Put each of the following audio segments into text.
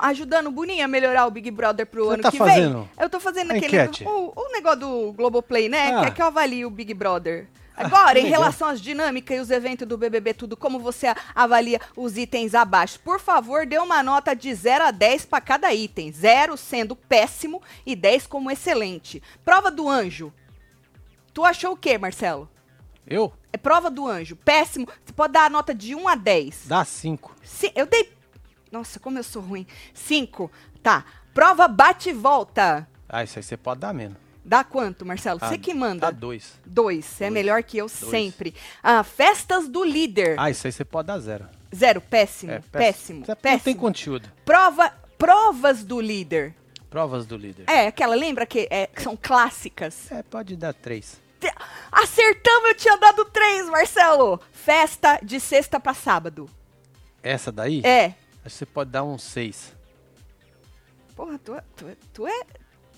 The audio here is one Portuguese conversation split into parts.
ajudando o Boninho a melhorar o Big Brother pro Você ano tá que fazendo vem? Eu tô fazendo aquele. enquete? O, o negócio do Globoplay, né? Ah. Que é que eu avalio o Big Brother. Agora, que em relação às dinâmicas e os eventos do BBB, tudo, como você avalia os itens abaixo? Por favor, dê uma nota de 0 a 10 para cada item. 0 sendo péssimo e 10 como excelente. Prova do anjo. Tu achou o quê, Marcelo? Eu? É prova do anjo. Péssimo. Você pode dar a nota de 1 a 10. Dá cinco. Sim, eu dei. Nossa, como eu sou ruim. 5. Tá. Prova bate e volta. Ah, isso aí você pode dar menos. Dá quanto, Marcelo? Você Ah, que Dá manda. dois. Dois. Você é Dois. melhor que eu sempre. Ah, festas do líder. Ah, isso aí você pode dar zero. Zero. Péssimo. É, péssimo. Você Péssimo. não tem conteúdo. Prova, provas do líder. Provas do líder. É, aquela, lembra que, é, que são clássicas? É, pode dar três. Acertamos, eu tinha dado três, Marcelo. Festa de sexta pra sábado. Essa daí, É. acho que você pode dar um seis. Porra, tu, é- tu, é- tu é.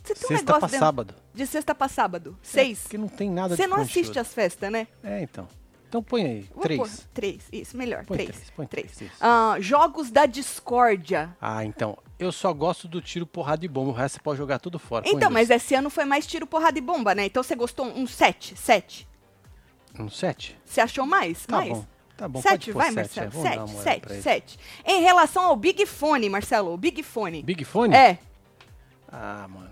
Você tem um Sexta negócio pra sábado. De sexta pra sábado. É, Seis. porque não tem nada Você não conteúdo. assiste as festas, né? É, então. Então põe aí, Vou três. pôr três. Isso, melhor. Põe três. três, põe três. Ah, jogos da discórdia. Ah, então. Eu só gosto do tiro, porrada e bomba. O resto você pode jogar tudo fora. Então, mas esse ano foi mais tiro, porrada e bomba, né? Então você gostou um sete. Sete. Um sete? Você achou mais? Tá mais? bom. Tá bom, Sete, vai, sete. Marcelo. é, sete, moral sete, ele. sete. Em relação ao Big Fone, Marcelo, o Big Fone. Big Fone? É, Ah, mano.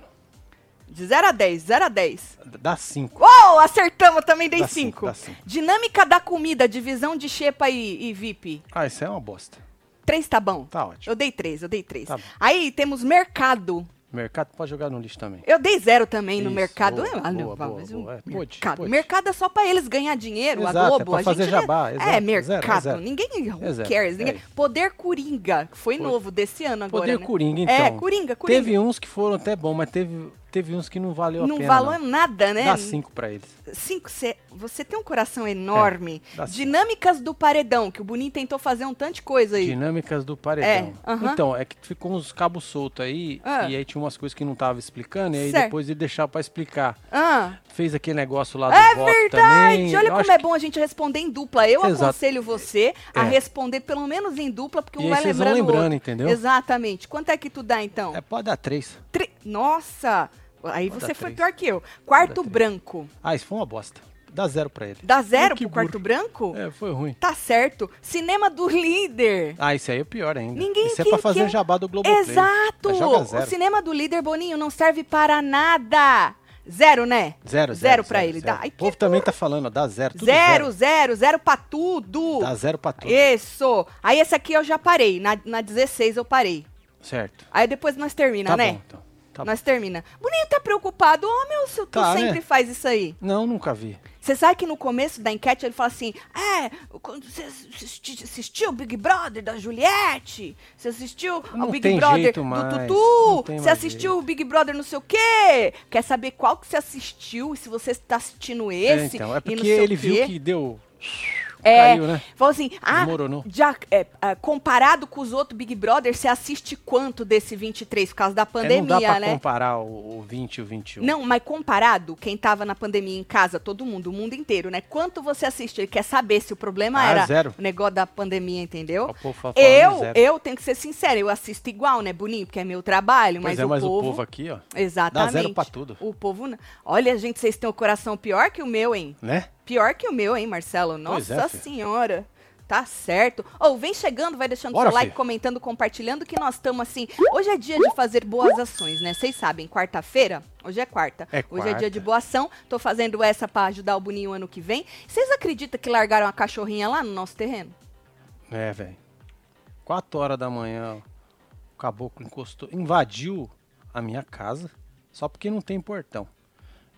de 0 a 10, 0 a 10. Dá cinco. Uou, acertamos, também dei Dá 5. cinco, dá cinco. Dinâmica da comida, divisão de xepa e, e VIP. Ah, isso é uma bosta. 3 tá bom. Tá ótimo. Eu dei 3, eu dei 3. Tá. Aí temos mercado. Mercado pode jogar no lixo também. Eu dei zero também no Isso, mercado. boa, Ah, não, boa, boa, boa. É, pode, mercado. pode. mercado é só pra eles ganhar dinheiro, Exato, a é Globo. pra a fazer gente jabá, É, exato, é mercado. zero, é. Ninguém who É zero, cares. é Ninguém... isso. Poder Coringa, que foi Foi- novo desse ano agora. Poder né? Coringa, então. É, Coringa, Coringa. Teve uns que foram até bom, mas teve, teve uns que não valeu não a pena. valeu nada, né? Dá cinco pra eles. Cinco, cê- você tem um coração enorme. É. Dinâmicas do paredão, que o Boninho tentou fazer um tanto de coisa aí. Dinâmicas do paredão. É, aham. Então, é que ficou uns cabos soltos aí, Ah. e aí tinha umas coisas que não tava explicando, e aí Certo. depois ele deixava pra explicar. Ah, Fez aquele negócio lá do é voto verdade! também. Olha Eu como é que- bom a gente responder em dupla. Eu Exato. aconselho você a É. responder pelo menos em dupla, porque um vai vocês vão lembrando lembrando, entendeu? Exatamente. Quanto é que tu dá, então? É, pode dar três. Tri- Nossa! Aí Pode você foi três. pior que eu. Quarto branco. Ah, isso foi uma bosta. Dá zero pra ele. Dá zero Ai, pro quarto branco? É, foi ruim. Tá certo. Cinema do líder. Ah, isso aí é pior ainda. Ninguém Isso é pra fazer quer- jabá do Globoplay. Exato! O zero. cinema do líder, Boninho, não serve para nada. Zero, né? Zero, zero. Zero pra ele. zero. Dá. Ai, O povo também tá falando, dá zero. Tudo Zero, zero, zero pra tudo. Dá zero pra tudo. Isso. Aí esse aqui eu já parei. Na, na 16 eu parei. Certo. Aí depois nós termina, Tá né? bom, então. Tá bom. nós termina. Boninho tá preocupado. Ô, meu, se tu Tá, né? sempre faz isso aí. Não, nunca vi. Você sabe que no começo da enquete ele fala assim: É, você assisti- assistiu o Big Brother da Juliette? Você assistiu Não ao Big Brother do mais, Tutu? Você assistiu o Big Brother não sei o quê? Quer saber qual que você assistiu e se você está assistindo esse? é, então, é e porque o ele viu que deu. É, Caiu, né? falou assim, ah, Desmoronou. já, é, é, comparado com os outros Big Brother, você assiste quanto desse 23 por causa da É, pandemia, não dá pra né? comparar o, o 20 e o 21. Não, mas comparado, quem tava na pandemia em casa, todo mundo, o mundo inteiro, né? Quanto você assiste? Ele quer saber se o problema Ah, era zero. o negócio da pandemia, entendeu? Eu, zero. eu tenho que ser sincera, eu assisto igual, né, Boninho? Porque é meu trabalho, Pois mas, é, o, mas povo, o povo aqui, ó. Exatamente. dá zero pra tudo. O povo. não. Olha, gente, vocês têm o coração pior que o meu, hein? Né? Pior que o meu, hein, Marcelo? Pois Nossa é, senhora. Tá certo. Ou vem chegando, vai deixando Bora, seu like, filho. comentando, compartilhando que nós estamos assim. Hoje é dia de fazer boas ações, né? Vocês sabem, quarta-feira, hoje é quarta. É hoje é dia quarta. de boa ação. Tô fazendo essa pra ajudar o Boninho ano que vem. Vocês acreditam que largaram a cachorrinha lá no nosso terreno? É, velho. 4 horas da manhã, o caboclo encostou, invadiu a minha casa, só porque não tem portão.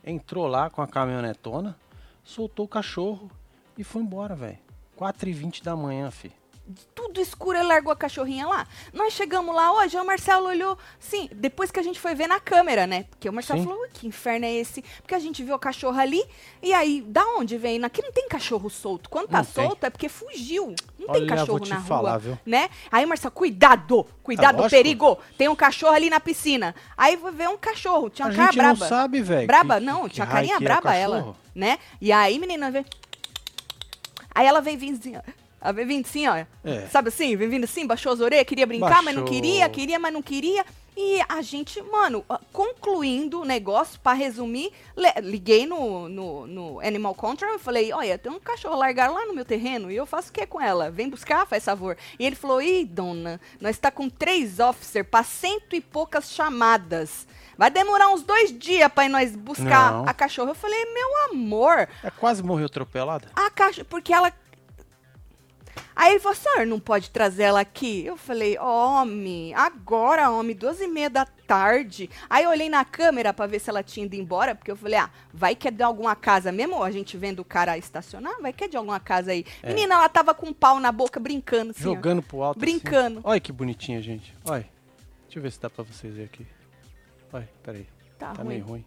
Entrou lá com a caminhonetona, soltou o cachorro e foi embora, velho. 4 e 20 da manhã, fi. Tudo escuro, ele largou a cachorrinha lá. Nós chegamos lá hoje, o Marcelo olhou, sim, depois que a gente foi ver na câmera, né? Porque o Marcelo Sim. falou, "Ui, que inferno é esse? Porque a gente viu a cachorra ali, e aí, da onde vem? Aqui não tem cachorro solto. Quando tá Não tem. solto é porque fugiu. Não Olha, tem cachorro na falar, rua, viu? né? Aí o Marcelo, cuidado, cuidado, lógico. perigo. Tem um cachorro ali na piscina. Aí ver um cachorro, tinha A uma cara gente não braba. sabe, velho. Braba, que- não, que tinha raio carinha que é o braba ela, cachorro. Né? E aí, menina, vê. Aí ela vem vizinha. Ela vem vindo assim, ó. É. Sabe assim? Vem vindo assim, baixou as orelhas, queria brincar, mas não Baixou. queria, queria, mas não queria. E a gente, mano, concluindo o negócio, pra resumir, liguei no, no, no Animal Control e falei, olha, tem um cachorro largado lá no meu terreno e eu faço o que com ela? Vem buscar, faz favor. E ele falou, ih, dona, nós tá com três officers pra cento e poucas chamadas. Vai demorar uns dois dias pra nós buscar Não. a cachorra. Eu falei, meu amor, É quase morreu atropelada. a caixa, porque ela. Aí ele falou, senhor, não pode trazer ela aqui? Eu falei, homem, agora, homem, duas e meia da tarde. Aí eu olhei na câmera pra ver se ela tinha ido embora, porque eu falei, ah, vai que é de alguma casa mesmo, a gente vendo o cara estacionar, vai que é de alguma casa aí. Menina, ela tava com um pau na boca, brincando, assim, ó. Jogando pro alto. Brincando. Assim. Olha que bonitinha, gente. Olha. Deixa eu ver se dá pra vocês verem aqui. Olha, peraí. Tá, Tá ruim. meio ruim.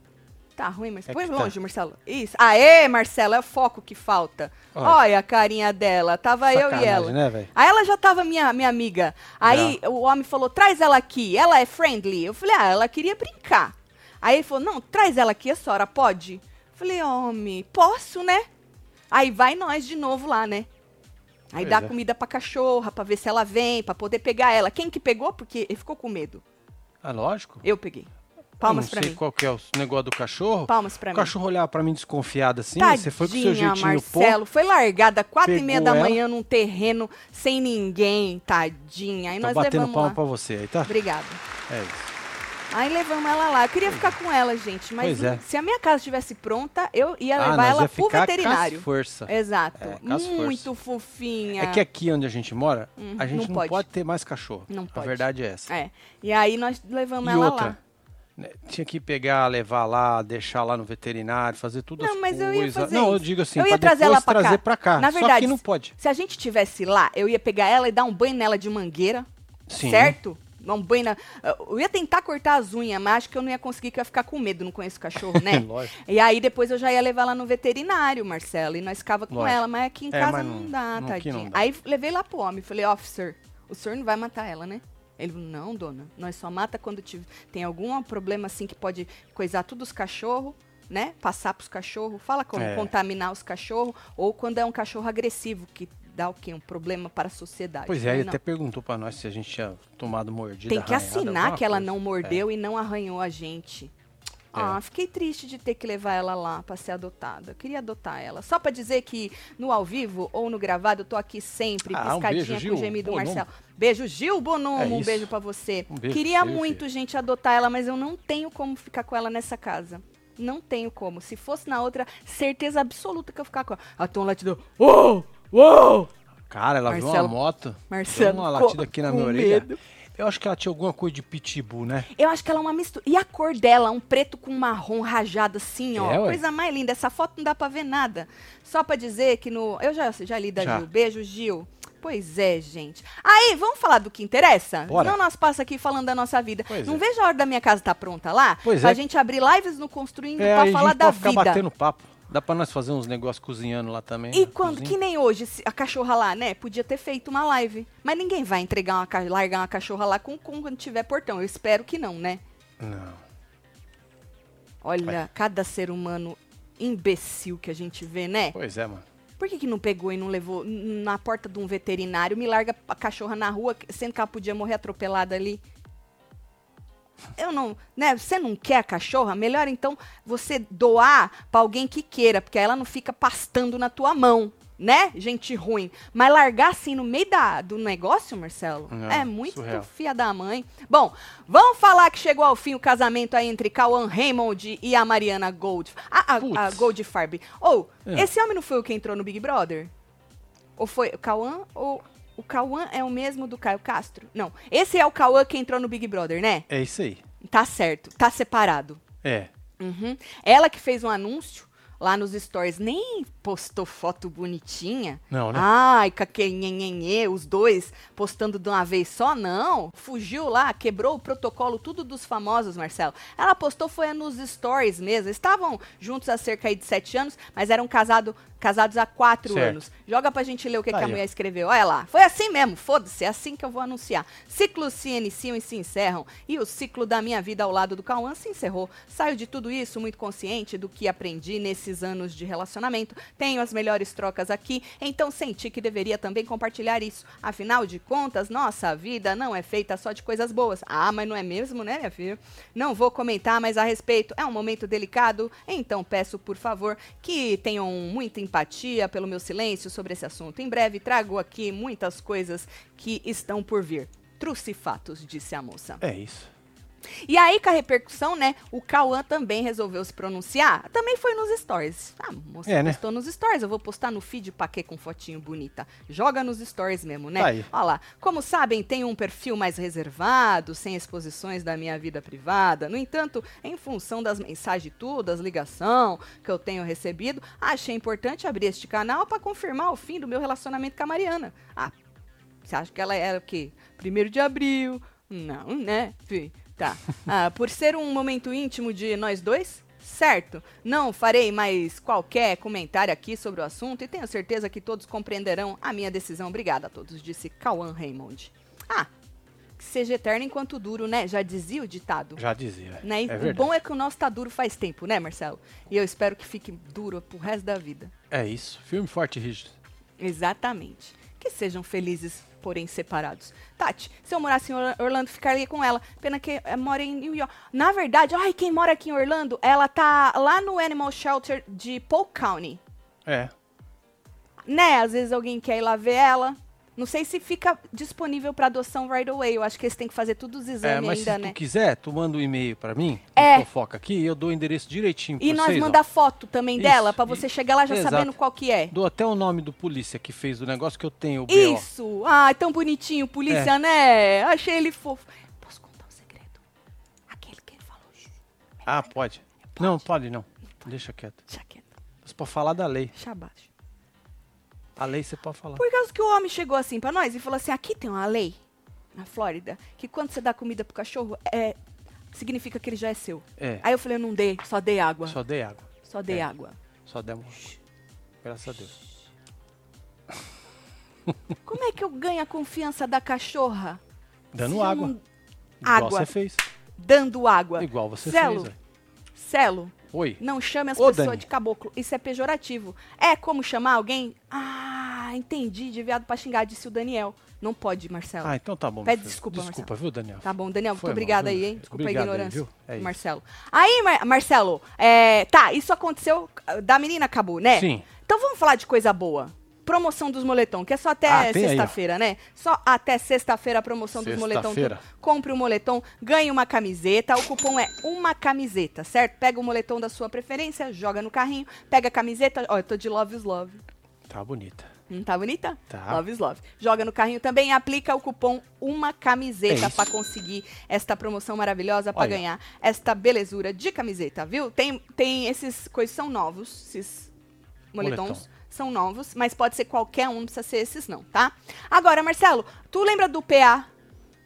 Tá ruim, mas É põe que tá. longe, Marcelo. Isso. Aê, Marcelo, é o foco que falta. Olha. Olha a carinha dela. Tava eu e Sacanagem, ela. né? Aí ela já tava minha, minha amiga. Aí o homem falou, traz ela aqui. Ela é friendly. Eu falei, ah, ela queria brincar. Aí ele falou, não, traz ela aqui, a senhora pode? Eu falei, homem, posso, né? Aí vai nós de novo lá, né? Aí Pois dá é. comida pra cachorra, pra ver se ela vem, pra poder pegar ela. Quem que pegou? Porque ele ficou com medo. Ah, lógico. Eu peguei. Palmas eu não pra sei mim. qual que é o negócio do cachorro. Palmas pra o mim. cachorro olhava pra mim desconfiado assim. Tadinha, você foi com o seu jeitinho Marcelo. Foi largada quatro e meia da ela. manhã num terreno sem ninguém, tadinha. Aí pô. nós Tô batendo levamos palma lá. pra você aí, tá? Obrigada. É isso. Aí levamos ela lá. Eu queria ficar com ela, gente, mas é. se a minha casa estivesse pronta, eu ia Ah, levar nós ela pro veterinário. Força. Exato. É, Muito fofinha. É que aqui onde a gente mora, Hum, a gente não não, pode. pode. ter mais cachorro. Não A pode. verdade é essa. É. E aí nós levamos E ela outra, lá. Né, tinha que pegar, levar lá, deixar lá no veterinário, fazer tudo Não, as mas eu coisas. ia fazer não, eu isso. digo assim, Eu ia pra trazer ela pra trazer cá. pra cá. Na Só verdade, que não pode. Se a gente tivesse lá, eu ia pegar ela e dar um banho nela de mangueira. Sim. Certo? Um banho na... Eu ia tentar cortar as unhas, mas acho que eu não ia conseguir, que eu ia ficar com medo, não conheço cachorro, né? Lógico. E aí depois eu já ia levar ela no veterinário, Marcelo, e nós ficava com Lógico. ela, mas aqui em É, casa não, não- dá, não- tadinha. não dá. Aí levei lá pro homem, falei, officer, o senhor não vai matar ela, né? Ele falou, não, dona, nós só mata quando tem algum problema assim que pode coisar tudo os cachorros, né? Passar pros cachorros, fala como É. contaminar os cachorros, ou quando é um cachorro agressivo, que dá o quê? Um problema para a sociedade. Pois é, ele "Não." até perguntou pra nós se a gente tinha tomado mordida. Tem que assinar que ela coisa. não mordeu e não arranhou a gente. É. Ah, fiquei triste de ter que levar ela lá pra ser adotada. Eu queria adotar ela. Só pra dizer que no ao vivo ou no gravado eu tô aqui sempre, Ah, um piscadinha beijo, com o gemido do. Marcelo. Beijo, Gil Bonomo. É um beijo pra você. Um beijo queria você, muito, gente, adotar ela, mas eu não tenho como ficar com ela nessa casa. Não tenho como. Se fosse na outra, certeza absoluta que eu ficar com ela. A Tom latidão. Uou! Uou! Cara, ela viu Marcelo- uma moto, Marcelo deu uma latida aqui na minha orelha. medo. Eu acho que ela tinha alguma coisa de pitbull, né? Eu acho que ela é uma mistura. E a cor dela, um preto com marrom rajado assim, ó. É. Coisa mais linda. Essa foto não dá pra ver nada. Só pra dizer que no. Eu já, já li da Já. Gil. Beijo, Gil. Pois é, gente. Aí, vamos falar do que interessa? Bora. Não nós passa aqui falando da nossa vida. Pois não é. vejo a hora da minha casa estar pronta lá. Pois pra é. gente abrir lives no Construindo É, pra falar gente da pode ficar vida. batendo papo. Dá pra nós fazer uns negócios cozinhando lá também. E na quando, cozinha. que nem hoje, se- a cachorra lá, né? Podia ter feito uma live. Mas ninguém vai entregar uma, largar uma cachorra lá com, com quando tiver portão. Eu espero que não, né? Não. Olha, cada ser humano imbecil que a gente vê, né? Pois é, mano. Por que, que não pegou e não levou na porta de um veterinário, me larga a cachorra na rua, sendo que ela podia morrer atropelada ali? Eu não, né? Você não quer a cachorra? Melhor então você doar pra alguém que queira, porque ela não fica pastando na tua mão, né? Gente ruim. Mas largar assim no meio da, do negócio, Marcelo, Não, é muito surreal. fia da mãe. Bom, vamos falar que chegou ao fim o casamento aí entre Cauã Raymond e a Mariana Gold. A, a, a. Goldfarb. Ou, É. esse homem não foi o que entrou no Big Brother? Ou foi o Cauã ou o Cauã é o mesmo do Caio Castro? Não, esse é o Cauã que entrou no Big Brother, né? É isso aí. Tá certo, tá separado. É. Uhum. Ela que fez um anúncio lá nos stories, nem postou foto bonitinha. Não, né? Ai, com aquele nhenhenhê, os dois postando de uma vez só, não. Fugiu lá, quebrou o protocolo, tudo dos famosos, Marcelo. Ela postou, foi nos stories mesmo. Estavam juntos há cerca de sete anos, mas eram casado, casados há quatro Certo. anos. Joga pra gente ler o que, que a mulher escreveu. Olha lá. Foi assim mesmo, foda-se, é assim que eu vou anunciar. Ciclos se iniciam e se encerram. E o ciclo da minha vida ao lado do Cauã se encerrou. Saio de tudo isso muito consciente do que aprendi nesse nesses anos de relacionamento. Tenho as melhores trocas aqui, então senti que deveria também compartilhar isso. Afinal de contas, nossa vida não é feita só de coisas boas. Ah, mas não é mesmo, né, minha filha? Não vou comentar mais a respeito. É um momento delicado, então peço, por favor, que tenham muita empatia pelo meu silêncio sobre esse assunto. Em breve trago aqui muitas coisas que estão por vir. Truce fatos, disse a moça. É isso. E aí, com a repercussão, né, o Cauã também resolveu se pronunciar. Também foi nos stories. Ah, moça, É, né? postou nos stories. Eu vou postar no feed pra quê com fotinho bonita? Joga nos stories mesmo, né? Tá aí. Olha lá. Como sabem, tenho um perfil mais reservado, sem exposições da minha vida privada. No entanto, em função das mensagens e tudo, das ligação que eu tenho recebido, achei importante abrir este canal pra confirmar o fim do meu relacionamento com a Mariana. Ah, você acha que ela era o quê? Primeiro de abril? Não, né? Fih, Tá. Ah, por ser um momento íntimo de nós dois? Certo. Não farei mais qualquer comentário aqui sobre o assunto e tenho certeza que todos compreenderão a minha decisão. Obrigada a todos, disse Cauã Raymond. Ah, que seja eterno enquanto duro, né? Já dizia o ditado. Já dizia. Né? E É o verdade. bom é que o nosso tá duro faz tempo, né, Marcelo? E eu espero que fique duro pro resto da vida. É isso. Filme forte e rígido. Exatamente. Que sejam felizes, porém separados. Tati, se eu morasse em Orla- Orlando, ficaria com ela. Pena que eh, mora em New York. Na verdade, ai, quem mora aqui em Orlando, ela tá lá no Animal Shelter de Polk County. É. Né? Às vezes alguém quer ir lá ver ela. Não sei se fica disponível pra adoção right away. Eu acho que eles têm que fazer todos os É, exames mas ainda, se né? tu quiser, tu manda um e-mail pra mim, É. fofoca aqui, e eu dou o endereço direitinho pra E nós vocês, ó. manda foto também Isso, dela, pra você e- chegar lá já Exato. sabendo qual que é. Dou até o nome do polícia que fez o negócio que eu tenho, o BO. Isso! Ah, tão bonitinho, polícia, É. né? Achei ele fofo. Posso contar um segredo? Aquele que ele falou. "Shh, Ah, pode. Não, pode não. Deixa quieto. Deixa quieto. Você pode falar da lei. Deixa abaixo. A lei você pode falar. Por causa que o homem chegou assim pra nós e falou assim: aqui tem uma lei na Flórida que quando você dá comida pro cachorro, é, significa que ele já é seu. É. Aí eu falei: eu não dei, só dei água. Só, Só dei água. dei É. água. Só demos. Graças a Deus. Como é que eu ganho a confiança da cachorra? Dando água. não- Igual água. você fez. Dando água. Igual você Celo, fez. é. Celo, Oi. Não chame as Ô, pessoas Dani. de caboclo. Isso é pejorativo. É como chamar alguém. Ah, entendi. De viado pra xingar, disse o Daniel. Não pode, Marcelo. Ah, então tá bom. Pede filho. desculpa, Desculpa, Marcelo. viu, Daniel? Tá bom, Daniel, Foi muito obrigada aí, hein? Desculpa Obrigado a aí, ignorância. viu? É isso. Marcelo. Aí, Mar- Marcelo, é, tá, isso aconteceu. Da menina acabou, né? Sim. Então vamos falar de coisa boa. Promoção dos moletom, que é só até Ah, sexta-feira, né? Só até sexta-feira a promoção dos moletom. Sexta-feira. tudo. Compre um moletom, ganhe uma camiseta. O cupom é uma camiseta, certo? Pega o moletom da sua preferência, joga no carrinho, pega a camiseta. Ó, eu tô de Love is Love. Tá bonita. Hum, tá bonita? Tá. Love is Love. Joga no carrinho também aplica o cupom uma É camiseta isso. pra conseguir esta promoção maravilhosa pra Olha. ganhar esta belezura de camiseta, viu? Tem, tem esses coisas são novos, esses moletons Moletom. São novos, mas pode ser qualquer um, não precisa ser esses não, tá? Agora, Marcelo, tu lembra do PA?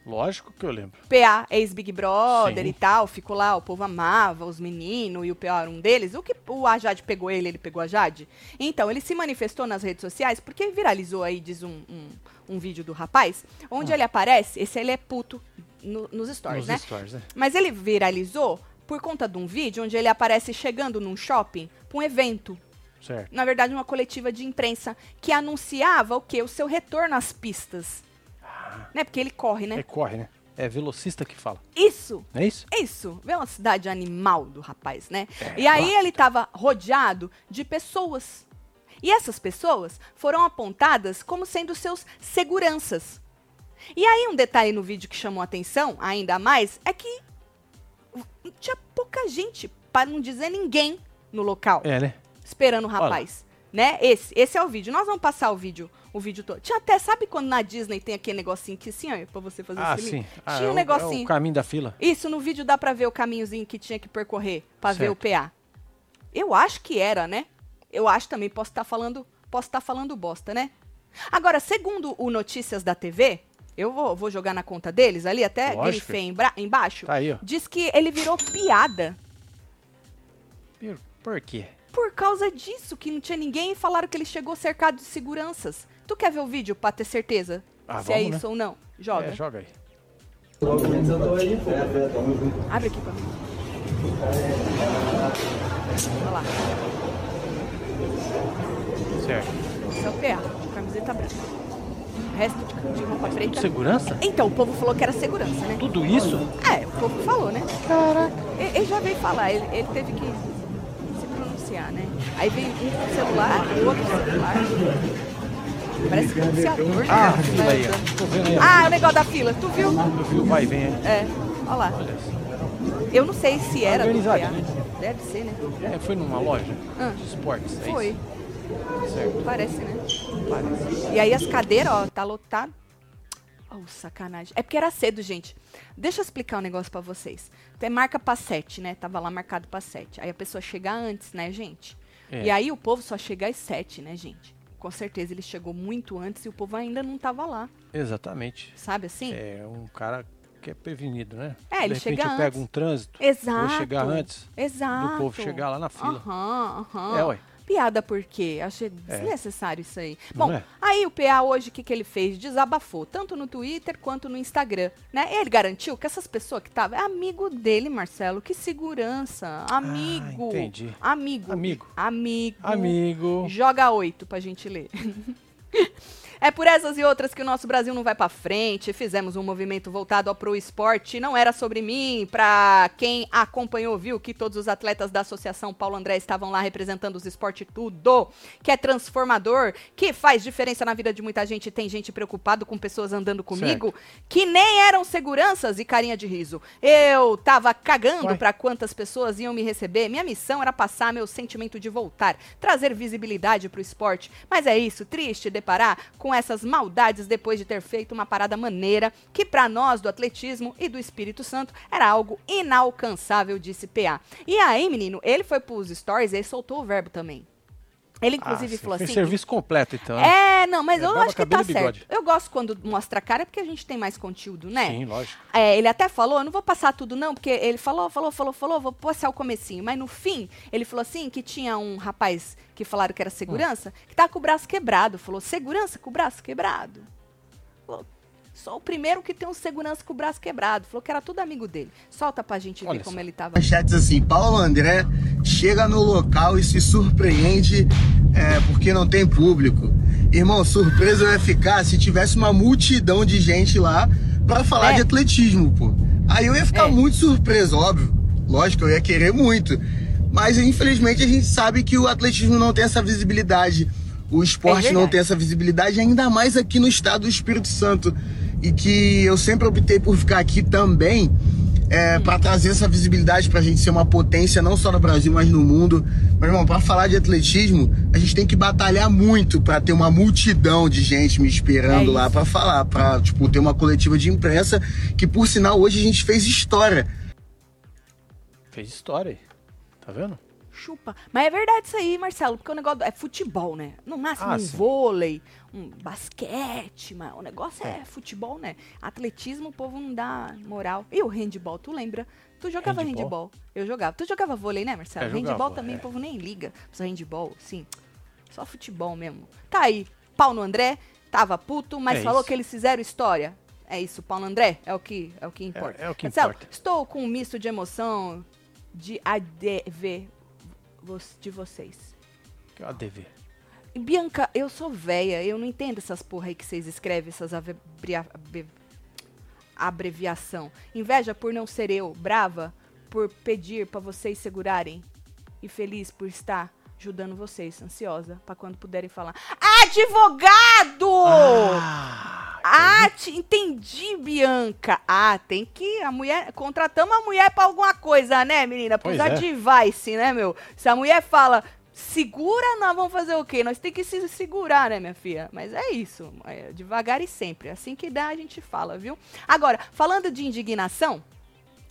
Lógico que eu lembro. PA, ex-Big Brother Sim. e tal, ficou lá, o povo amava os meninos e o PA era um deles. O que o a Jade pegou ele, ele pegou a Jade? Então, ele se manifestou nas redes sociais porque viralizou aí, diz um, um, um vídeo do rapaz, onde Ah. ele aparece, esse ele é puto no- nos stories, Nos né? stories, né? Mas ele viralizou por conta de um vídeo onde ele aparece chegando num shopping pra um evento. Certo. Na verdade, uma coletiva de imprensa que anunciava o quê? O seu retorno às pistas. Né? Porque ele corre, né? É corre, né? É velocista que fala. Isso é isso? isso, velocidade animal do rapaz, né? É, e aí ele tava rodeado de pessoas. E essas pessoas foram apontadas como sendo seus seguranças. E aí um detalhe no vídeo que chamou a atenção, ainda mais, é que tinha pouca gente, para não dizer ninguém, no local, É, né? Esperando o rapaz. Né? Esse, esse é o vídeo. Nós vamos passar o vídeo, o vídeo todo. Tinha até, sabe quando na Disney tem aquele negocinho que assim, ó, pra você fazer Ah, esse sim. Ah, Tinha é um negocinho. É o caminho da fila. Isso, no vídeo dá pra ver o caminhozinho que tinha que percorrer pra ver o. PA. Eu acho que era, né? Eu acho também, posso estar falando, posso estar falando bosta, né? Agora, segundo o Notícias da TV, eu vou, vou jogar na conta deles ali, até grifei embaixo, Tá aí, ó. diz que ele virou piada por quê? Por causa disso, que não tinha ninguém e falaram que ele chegou cercado de seguranças. Tu quer ver o vídeo pra ter certeza Ah, se é vamos, né? isso ou não? Joga. É, joga aí. Abre aqui pra mim. Olha lá. Certo. Esse é o PA, camiseta branca. O resto de, roupa preta. Segurança? Então, o povo falou que era segurança, né? Tudo isso? É, o povo falou, né? Caraca. Ele, ele já veio falar, ele, ele teve que né? Aí veio um com celular, o outro celular. Parece pronunciador, né? Ah, a Vai fila aí. Ah, o negócio da fila, tu viu? Tu viu? Vai, vem aí. É, olha lá. Eu não sei se era do PA. Organizadinho. Deve ser, né? É, foi numa loja Ah. de esportes, é Foi, isso? Certo. parece, né? Parece. E aí as cadeiras, ó, tá lotado. Oh, sacanagem. É porque era cedo, gente. Deixa eu explicar um negócio pra vocês. Tem marca pra sete, né? Tava lá marcado pra sete. Aí a pessoa chega antes, né, gente? É. E aí o povo só chega às sete, né, gente? Com certeza ele chegou muito antes e o povo ainda não tava lá. Exatamente. Sabe assim? É um cara que é prevenido, né? É, ele De repente chega eu pego antes. um trânsito, Exato. vou chegar antes Exato. do povo chegar lá na fila. Aham, aham. É, ué. Piada por quê? Achei desnecessário isso aí. Não Bom, é? aí o PA hoje, o que, que ele fez? Desabafou, tanto no Twitter quanto no Instagram, né? Ele garantiu que essas pessoas que estavam... É amigo dele, Marcelo, que segurança. Amigo. Ah, entendi. Amigo. Amigo. Amigo. Amigo. Joga oito pra gente ler. É por essas e outras que o nosso Brasil não vai pra frente. Fizemos um movimento voltado ao pro esporte. Não era sobre mim. Pra quem acompanhou, viu que todos os atletas da Associação Paulo André estavam lá representando os esportes tudo, que é transformador, que faz diferença na vida de muita gente. Tem gente preocupado com pessoas andando comigo que nem eram seguranças e carinha de riso. Eu tava cagando Uai. pra quantas pessoas iam me receber. Minha missão era passar meu sentimento de voltar, trazer visibilidade pro esporte. Mas é isso, triste deparar com essas maldades depois de ter feito uma parada maneira que pra nós do atletismo e do Espírito Santo era algo inalcançável, disse PA. E aí, menino, ele foi pros stories e soltou o verbo também. Ele inclusive Ah, falou assim, serviço completo, então. né? é, não, mas É eu acho que tá certo. Eu gosto quando mostra a cara, porque a gente tem mais conteúdo, né? Sim, lógico. É, ele até falou, eu não vou passar tudo não, porque ele falou, falou, falou, falou, vou passar o comecinho. Mas no fim, ele falou assim, que tinha um rapaz que falaram que era segurança, que tá com o braço quebrado. Falou, segurança com o braço quebrado? Sou o primeiro que tem um segurança com o braço quebrado. Falou que era tudo amigo dele. Solta pra gente Olha ver só. como ele tava. manchetes assim, Paulo André chega no local e se surpreende é, porque não tem público. Irmão, surpresa eu ia ficar se tivesse uma multidão de gente lá pra falar É. de atletismo, pô. Aí eu ia ficar É. muito surpreso, óbvio. Lógico, eu ia querer muito. Mas infelizmente a gente sabe que o atletismo não tem essa visibilidade. O esporte não verdade. tem essa visibilidade, ainda mais aqui no estado do Espírito Santo. E que eu sempre optei por ficar aqui também é, Hum. para trazer essa visibilidade pra gente ser uma potência não só no Brasil, mas no mundo. Meu irmão, pra falar de atletismo, a gente tem que batalhar muito pra ter uma multidão de gente me esperando É lá pra falar, pra tipo ter uma coletiva de imprensa que por sinal hoje a gente fez história. Fez história aí. Tá vendo? Chupa. Mas é verdade isso aí, Marcelo, porque o negócio é futebol, né? No máximo Ah, um sim. vôlei, um basquete, mas o negócio é. futebol, né? Atletismo o povo não dá moral. E o handball, tu lembra? Tu jogava handball? Handball? Eu jogava. Tu jogava vôlei, né, Marcelo? É, jogava, handball também é. o povo nem liga. Precisa handball, sim. Só futebol mesmo. Tá aí, Paulo André, tava puto, mas É falou isso. que eles fizeram história. É isso, Paulo André? É o que, é o que importa. é o que Marcelo, importa. estou com um misto de emoção de ADV de vocês. Que ADV. Bianca, eu sou véia, eu não entendo essas porra aí que vocês escrevem, essas abreviação. Inveja por não ser eu, brava por pedir pra vocês segurarem e feliz por estar ajudando vocês, ansiosa pra quando puderem falar. Advogado! Ah, Ah, te entendi, Bianca. Ah, tem que. A mulher. Contratamos a mulher pra alguma coisa, né, menina? Pois usar é. device, né, meu? Se a mulher fala. Segura, nós vamos fazer o quê? Nós tem que se segurar, né, minha filha? Mas é isso. é devagar e sempre. Assim que dá, a gente fala, viu? Agora, falando de indignação,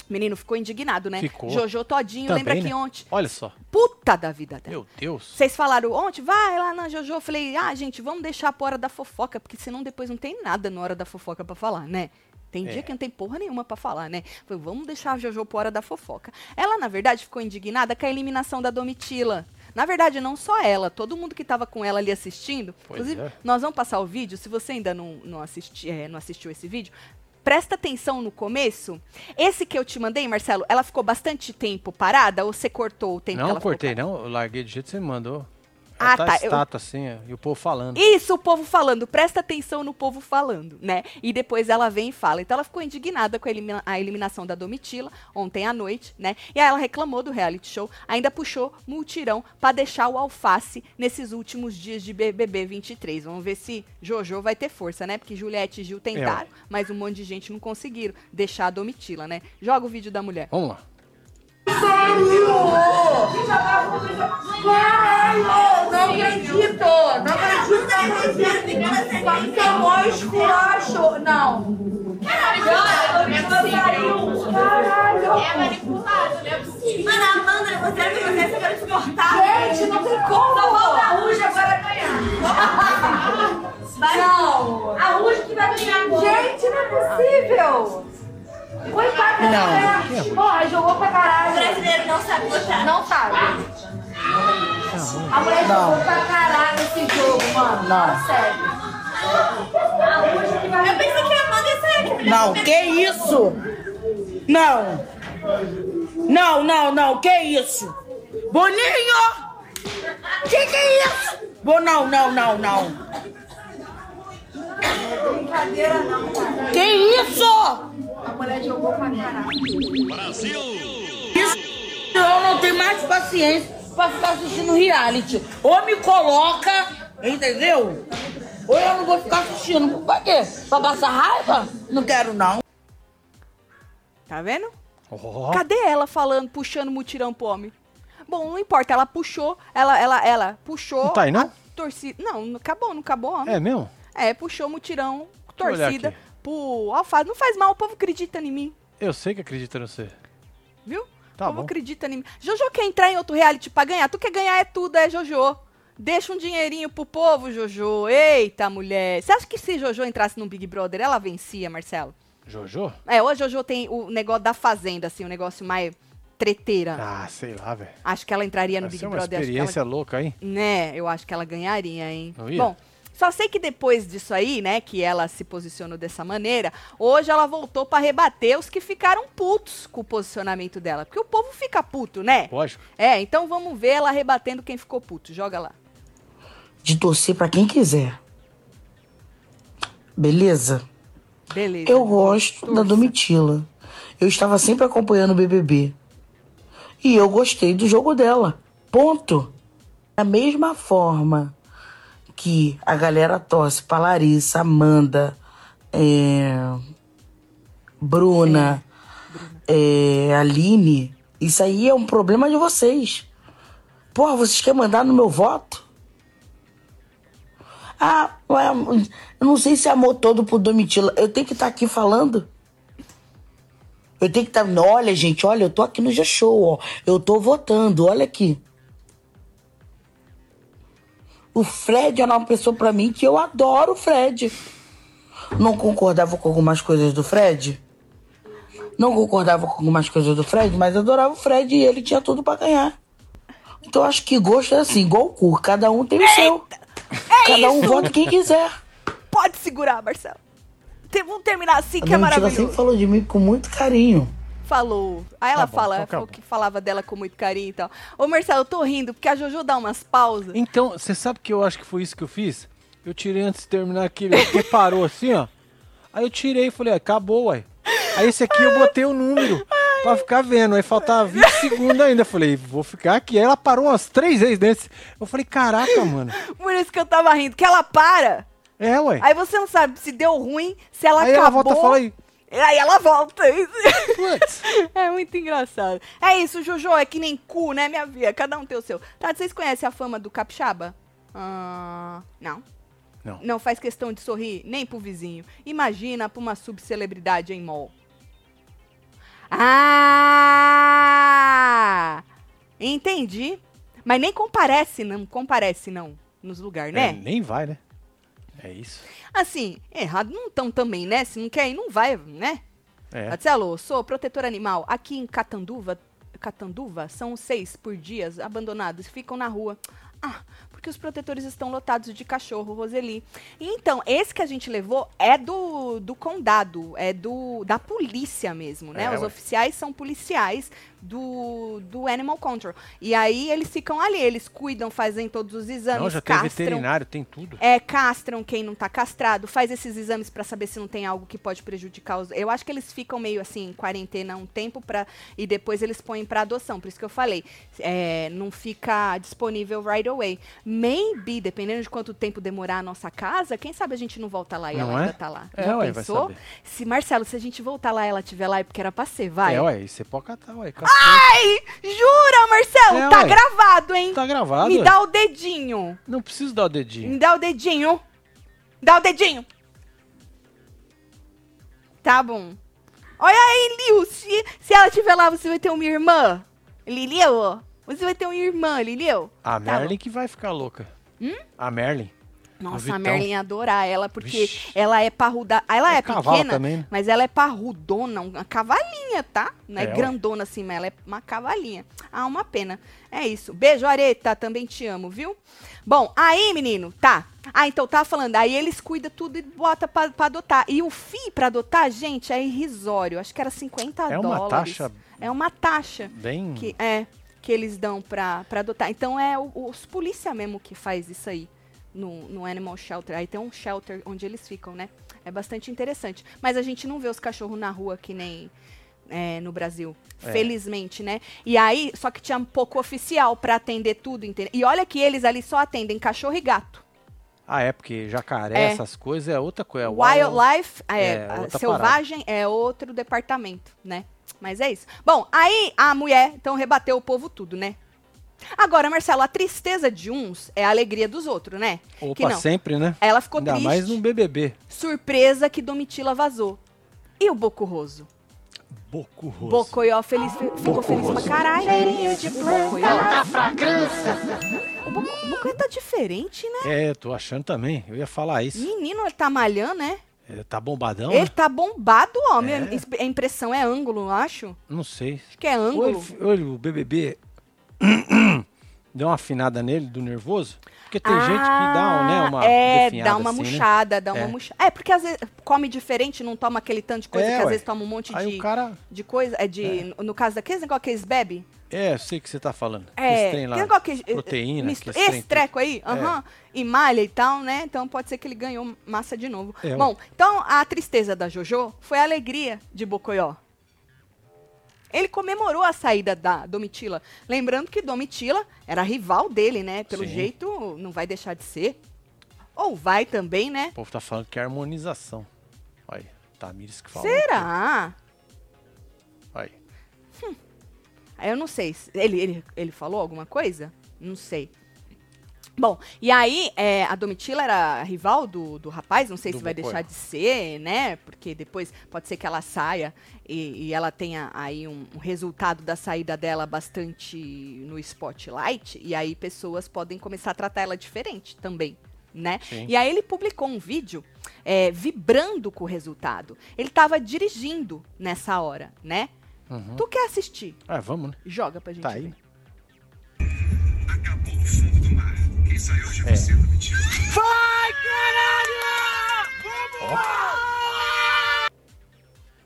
menino ficou indignado, né? Ficou. Jojo Todinho, Também, lembra que né? ontem. Olha só. Puta da vida dela. Meu Deus. Vocês falaram ontem, vai lá na Jojo. Eu falei, ah, gente, vamos deixar pra hora da fofoca, porque senão depois não tem nada na hora da fofoca pra falar, né? Tem dia É. que não tem porra nenhuma pra falar, né? Falei, vamos deixar a Jojo pra hora da fofoca. Ela, na verdade, ficou indignada com a eliminação da Domitila. Na verdade, não só ela, todo mundo que tava com ela ali assistindo. Pois inclusive, é. nós vamos passar o vídeo. Se você ainda não, não, assisti, é, não assistiu esse vídeo, presta atenção no começo. Esse que eu te mandei, Marcelo, ela ficou bastante tempo parada ou você cortou o tempo Não, cortei, não. Eu larguei do jeito que você me mandou. Ah, tá, tá. eu- estátua assim, ó, e o povo falando. Isso, o povo falando. Presta atenção no povo falando, né? E depois ela vem e fala. Então ela ficou indignada com a, elimina- a eliminação da Domitila ontem à noite, né? E aí ela reclamou do reality show, ainda puxou multirão pra deixar o alface nesses últimos dias de BBB 23. Vamos ver se Jojo vai ter força, né? Porque Juliette e Gil tentaram, mas um monte de gente não conseguiram deixar a Domitila, né? Joga o vídeo da mulher. Vamos lá. Caralho! Não acredito! Não acredito! Isso é mó esculacho! Não! Caralho! Caralho! É manipulado, não é possível. Mano, Amanda, você acha que você é insuportável? Gente, não tem como! Só falta a Ruja agora ganhar. Não! A Ruja que vai ganhar agora. Gente, não é possível! Coitada da mulher! Porra, jogou pra O caralho! brasileiro não sabe. Não sabe! A mulher jogou pra caralho esse jogo, mano! Não. Sério! Eu pensei que a Amanda ia sair aqui. Não, que isso? Não. Não, não, não, que isso? Boninho! Que que é isso? Bo, não, não, não, não. Brincadeira não, cara! Que isso? A mulher jogou pra caralho! Isso eu não tenho mais paciência pra ficar assistindo reality. Ou me coloca, entendeu? Ou eu não vou ficar assistindo. Pra quê? Pra passar raiva? Não quero, não. Tá vendo? Ó, Cadê ela falando, puxando mutirão pro homem? Bom, não importa, ela puxou, ela, ela, ela puxou. Não tá aí, não? Torcida. Não, não acabou, não acabou. homem. é mesmo? É, puxou mutirão, torcida, aqui. Pro. Não faz mal, o povo acredita em mim, Eu sei que acredita no você. viu? Tá o povo bom. acredita em mim. Jojo quer entrar em outro reality pra ganhar? Tu quer ganhar é tudo, é Jojo. Deixa um dinheirinho pro povo, Jojo. Eita, mulher. Você acha que se Jojo entrasse no Big Brother, ela vencia, Marcelo? Jojo? É, hoje Jojo tem o negócio da fazenda, assim, o negócio mais treteira. Ah, sei lá, velho. Acho que ela entraria no Vai Big ser uma Brother. acho que ela- experiência louca, hein? Né, eu acho que ela ganharia, hein? Bom, só sei que depois disso aí, né, que ela se posicionou dessa maneira, hoje ela voltou pra rebater os que ficaram putos com o posicionamento dela. Porque o povo fica puto, né? Lógico. É, então vamos ver ela rebatendo quem ficou puto. Joga lá. De torcer pra quem quiser. Beleza? Beleza. Eu gosto da Torça. Domitila. Eu estava sempre acompanhando o BBB. E eu gostei do jogo dela. Ponto. Da mesma forma que a galera torce pra Larissa, Amanda, é, Bruna, é, Aline, isso aí é um problema de vocês. Porra, vocês querem mandar no meu voto? Ah, eu não sei se é amor todo por Domitila. Eu tenho que estar aqui falando. Eu tenho que estar. Olha, gente, olha, eu tô aqui no G-Show, ó. Eu tô votando, olha aqui. O Fred é uma pessoa pra mim que eu adoro o Fred. Não concordava com algumas coisas do Fred. Não concordava com algumas coisas do Fred, mas adorava o Fred e ele tinha tudo pra ganhar. Então eu acho que gosto é assim, igual o cu. Cada um tem o seu. Cada um vota quem quiser. Pode segurar, Marcelo. Vamos terminar assim, que é maravilhoso. sempre falou de mim com muito carinho. Falou. Aí ela bom, fala, então falou acabou. que falava dela com muito carinho e tal. Ô, Marcelo, eu tô rindo, porque a Jojo dá umas pausas. Então, você sabe que eu acho que foi isso que eu fiz? Eu tirei antes de terminar aquele, porque parou assim, ó. Aí eu tirei e falei, acabou, uai. Aí esse aqui eu botei o número pra ficar vendo. Aí faltava 20 segundos ainda. Eu falei, vou ficar aqui. Aí ela parou umas três vezes desse. Eu falei, caraca, mano. Por isso que eu tava rindo, que ela para. É, ué. Aí você não sabe se deu ruim, se ela Aí ela acabou. volta e fala aí. Aí ela volta. Putz. É muito engraçado. É isso, Jojo, é que nem cu, né, minha filha? Cada um tem o seu. Tá, vocês conhecem a fama do capixaba? Ah, não. Não. Não faz questão de sorrir nem pro vizinho. Imagina pra uma subcelebridade em mall. Ah! Entendi. Mas nem comparece, não comparece, não, nos lugares, É, né? nem vai, né? É isso. Assim, errado não tão também, né? Se não quer ir, não vai, né? É. Marcelo, sou protetor animal. Aqui em Catanduva, Catanduva, são seis por dias abandonados, ficam na rua. Ah, porque os protetores estão lotados de cachorro, Roseli. E então, esse que a gente levou é do, do condado, é do da polícia mesmo, né? É, Os ué. oficiais são policiais do, do Animal Control. E aí eles ficam ali, eles cuidam, fazem todos os exames, Não, já tem castram. veterinário, tem tudo. É, castram quem não tá castrado, faz esses exames pra saber se não tem algo que pode prejudicar os. Eu acho que eles ficam meio assim, em quarentena um tempo para e depois eles põem pra adoção. Por isso que eu falei, é, não fica disponível right away. Maybe, dependendo de quanto tempo demorar a nossa casa, quem sabe a gente não volta lá e Não ela é? ainda tá lá. É, Já ué, vai pensou? Se, Marcelo, se a gente voltar lá e ela estiver lá é porque era pra ser, vai. É, ué, e você pode catar, ué. catou. Ai, jura, Marcelo? É, tá gravado, hein? Tá gravado, Me dá o dedinho. Não precisa dar o dedinho. Me dá o dedinho. Dá o dedinho. Tá bom. Olha aí, Liu. Se, se ela estiver lá, você vai ter uma irmã. Liliu, você vai ter uma irmã, Liliu. A Tá Merlin que vai ficar louca. A Merlin. Nossa, Vitão. a Merlin ia adorar ela, porque Vixe. ela é parruda. Ela é, É pequena, também, né? mas ela é parrudona, uma cavalinha, tá? Não é, É, grandona assim, mas ela é uma cavalinha. Ah, uma pena. É isso. Beijo, Areta, também te amo, viu? Bom, aí, menino, tá. Ah, então tá falando, aí eles cuidam tudo e bota pra, pra adotar. E o FII pra adotar, gente, é irrisório. Acho que era 50 É uma dólares. taxa É uma taxa bem. que é que eles dão pra, pra adotar. Então é o- os polícia mesmo que faz isso aí no, no Animal Shelter. Aí tem um shelter onde eles ficam, né? É bastante interessante. Mas a gente não vê os cachorros na rua que nem é, no Brasil. É. Felizmente, né? E aí, só que tinha um pouco oficial pra atender tudo, entendeu? E olha que eles ali só atendem cachorro e gato. Ah, é, porque jacaré, É. essas coisas é outra coisa. é wild- Wildlife, é, é, selvagem é outro departamento, né? Mas é isso. Bom, aí a mulher, então, rebateu o povo tudo, né? Agora, Marcelo, a tristeza de uns é a alegria dos outros, né? que Opa, não. sempre, né? Ela ficou Ainda triste, mais no BBB. surpresa que Domitila vazou. E o Bocurroso? Boco rosto. Bocoió feliz, fe- ficou feliz pra caralho. Bocoió. O Boco- o Bocoió tá diferente, né? É, tô achando também. Eu ia falar isso. Menino, ele tá malhando, né? É, tá bombadão? Ele né? tá bombado, homem. É. A impressão é ângulo, eu acho. Não sei. Acho que é ângulo. Olha, o BBB deu uma afinada nele do nervoso. Porque tem gente que dá, né, uma Ah, É, dá uma assim, né? murchada, dá uma É. murchada. É, porque às vezes come diferente, não toma aquele tanto de coisa É, que às ué. vezes toma um monte Aí de, cara... de coisa. É de. No caso daqueles negócio que eles bebem. É, eu sei o que você tá falando. É, Esse trem lá, que que, proteína. misto- esse esse treco aí, aham, e malha e tal, né? Então pode ser que ele ganhou massa de novo. É, Bom, então a tristeza da JoJo foi a alegria de Bocoió. Ele comemorou a saída da Domitila. Lembrando que Domitila era rival dele, né? Pelo Sim. jeito, não vai deixar de ser. Ou vai também, né? O povo tá falando que é harmonização. Olha, Tamires que falou. Será? Olha. Eu não sei. se- Ele, ele, ele falou alguma coisa? Não sei. Bom, e aí, é, a Domitila era rival do, do rapaz, não sei Do se vai deixar de ser, né? Porque depois pode ser que ela saia e, e ela tenha aí um, um resultado da saída dela bastante no spotlight, e aí pessoas podem começar a tratar ela diferente também. Né? Sim. E aí ele publicou um vídeo é, vibrando com o resultado. Ele tava dirigindo nessa hora, né? Uhum. Tu quer assistir? Ah, vamos, né? Joga pra gente Tá ver. aí. Acabou o fundo do mar. Quem saiu hoje É. você, Domitila.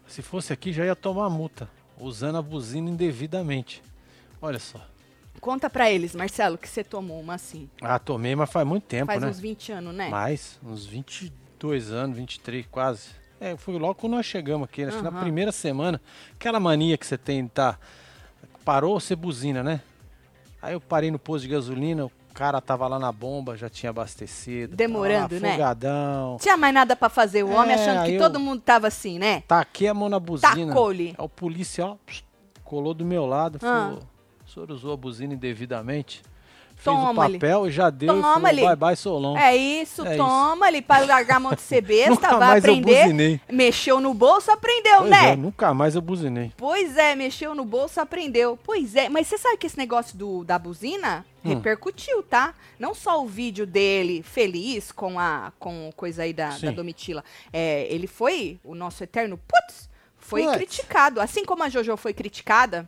Se fosse aqui, já ia tomar multa. Usando a buzina indevidamente. Olha só. Conta pra eles, Marcelo, que você tomou uma assim. Ah, tomei, mas faz muito tempo, Faz né? uns 20 anos, né? Mais, uns 22 anos, 23 quase. É, foi logo quando nós chegamos aqui, acho que na primeira semana. Aquela mania que você tem tá. Parou, você buzina, né? Aí eu parei no posto de gasolina, o cara tava lá na bomba, já tinha abastecido. Demorando, né? afogadão. Tinha mais nada pra fazer, o homem É, achando que todo mundo tava assim, né? Taquei a mão na buzina. Tacou-lhe. Aí o polícia, ó, pss, colou do meu lado, Ah. falou, o senhor usou a buzina indevidamente. Fez o Toma-lhe. papel já deu e falou, bye bye, Solon. É isso, É toma ali pra largar a mão de ser besta, Nunca vai mais eu aprender. buzinei. Mexeu no bolso, aprendeu, Pois né? é, nunca mais eu buzinei. Pois é, mexeu no bolso, aprendeu. Pois é, mas você sabe que esse negócio do, da buzina Hum. repercutiu, tá? Não só o vídeo dele feliz com a com coisa aí da, da. Domitila. É, ele foi, o nosso eterno putz, foi criticado. Assim como a Jojo foi criticada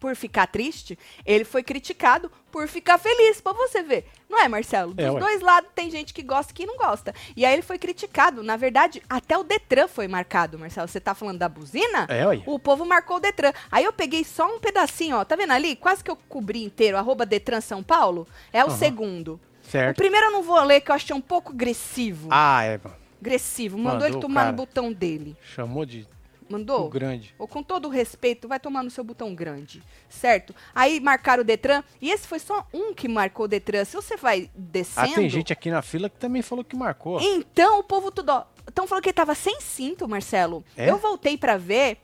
por ficar triste, ele foi criticado por ficar feliz, pra você ver. Não é, Marcelo? Dos É, dois lados tem gente que gosta e que não gosta. E aí ele foi criticado. Na verdade, até o Detran foi marcado, Marcelo. Você tá falando da buzina? É, ué. O povo marcou o Detran. Aí eu peguei só um pedacinho, ó. Tá vendo ali? Quase que eu cobri inteiro. Arroba Detran São Paulo. É o Aham. segundo. O Certo. primeiro eu não vou ler, que eu achei um pouco agressivo. Ah, é. Agressivo. Mandou, Mandou ele o tomar cara. no botão dele. Chamou de Mandou? o grande. Ou com todo o respeito, vai tomar no seu botão grande, certo? Aí marcaram o Detran, e esse foi só um que marcou o Detran. Se você vai descendo... Ah, tem gente aqui na fila que também falou que marcou. Então, o povo tudo, ó. Então falou que ele tava sem cinto, Marcelo. É? Eu voltei pra ver.